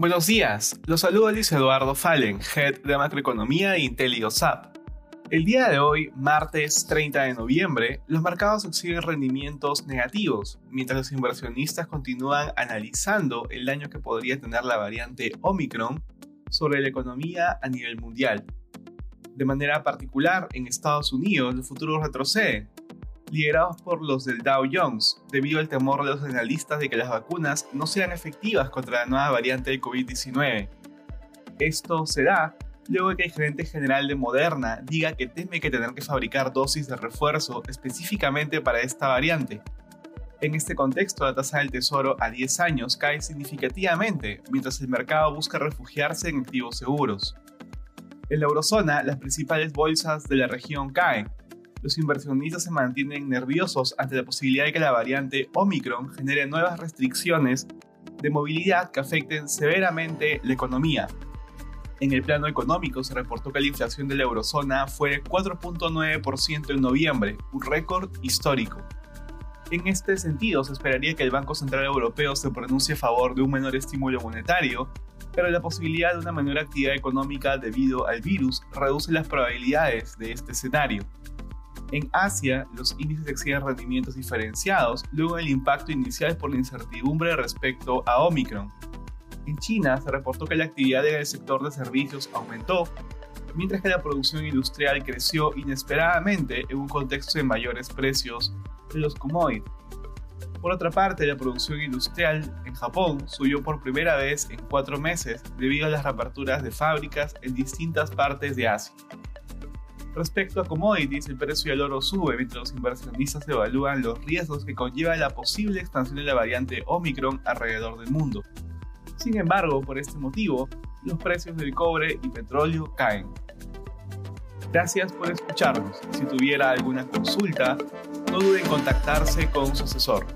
Buenos días, los saluda Luis Eduardo Fallen, Head de Macroeconomía de IntelioSAP. El día de hoy, martes 30 de noviembre, los mercados exhiben rendimientos negativos, mientras los inversionistas continúan analizando el daño que podría tener la variante Omicron sobre la economía a nivel mundial. De manera particular, en Estados Unidos, los futuros retroceden, liderados por los del Dow Jones, debido al temor de los analistas de que las vacunas no sean efectivas contra la nueva variante del COVID-19. Esto se da luego de que el gerente general de Moderna diga que teme que tener que fabricar dosis de refuerzo específicamente para esta variante. En este contexto, la tasa del tesoro a 10 años cae significativamente, mientras el mercado busca refugiarse en activos seguros. En la eurozona, las principales bolsas de la región caen, los inversionistas se mantienen nerviosos ante la posibilidad de que la variante Omicron genere nuevas restricciones de movilidad que afecten severamente la economía. En el plano económico se reportó que la inflación de la eurozona fue 4.9% en noviembre, un récord histórico. En este sentido, se esperaría que el Banco Central Europeo se pronuncie a favor de un menor estímulo monetario, pero la posibilidad de una menor actividad económica debido al virus reduce las probabilidades de este escenario. En Asia, los índices exhiben rendimientos diferenciados luego del impacto inicial por la incertidumbre respecto a Omicron. En China se reportó que la actividad en el sector de servicios aumentó, mientras que la producción industrial creció inesperadamente en un contexto de mayores precios de los commodities. Por otra parte, la producción industrial en Japón subió por primera vez en cuatro meses debido a las reaperturas de fábricas en distintas partes de Asia. Respecto a commodities, el precio del oro sube mientras los inversionistas evalúan los riesgos que conlleva la posible expansión de la variante Omicron alrededor del mundo. Sin embargo, por este motivo, los precios del cobre y petróleo caen. Gracias por escucharnos. Si tuviera alguna consulta, no dude en contactarse con su asesor.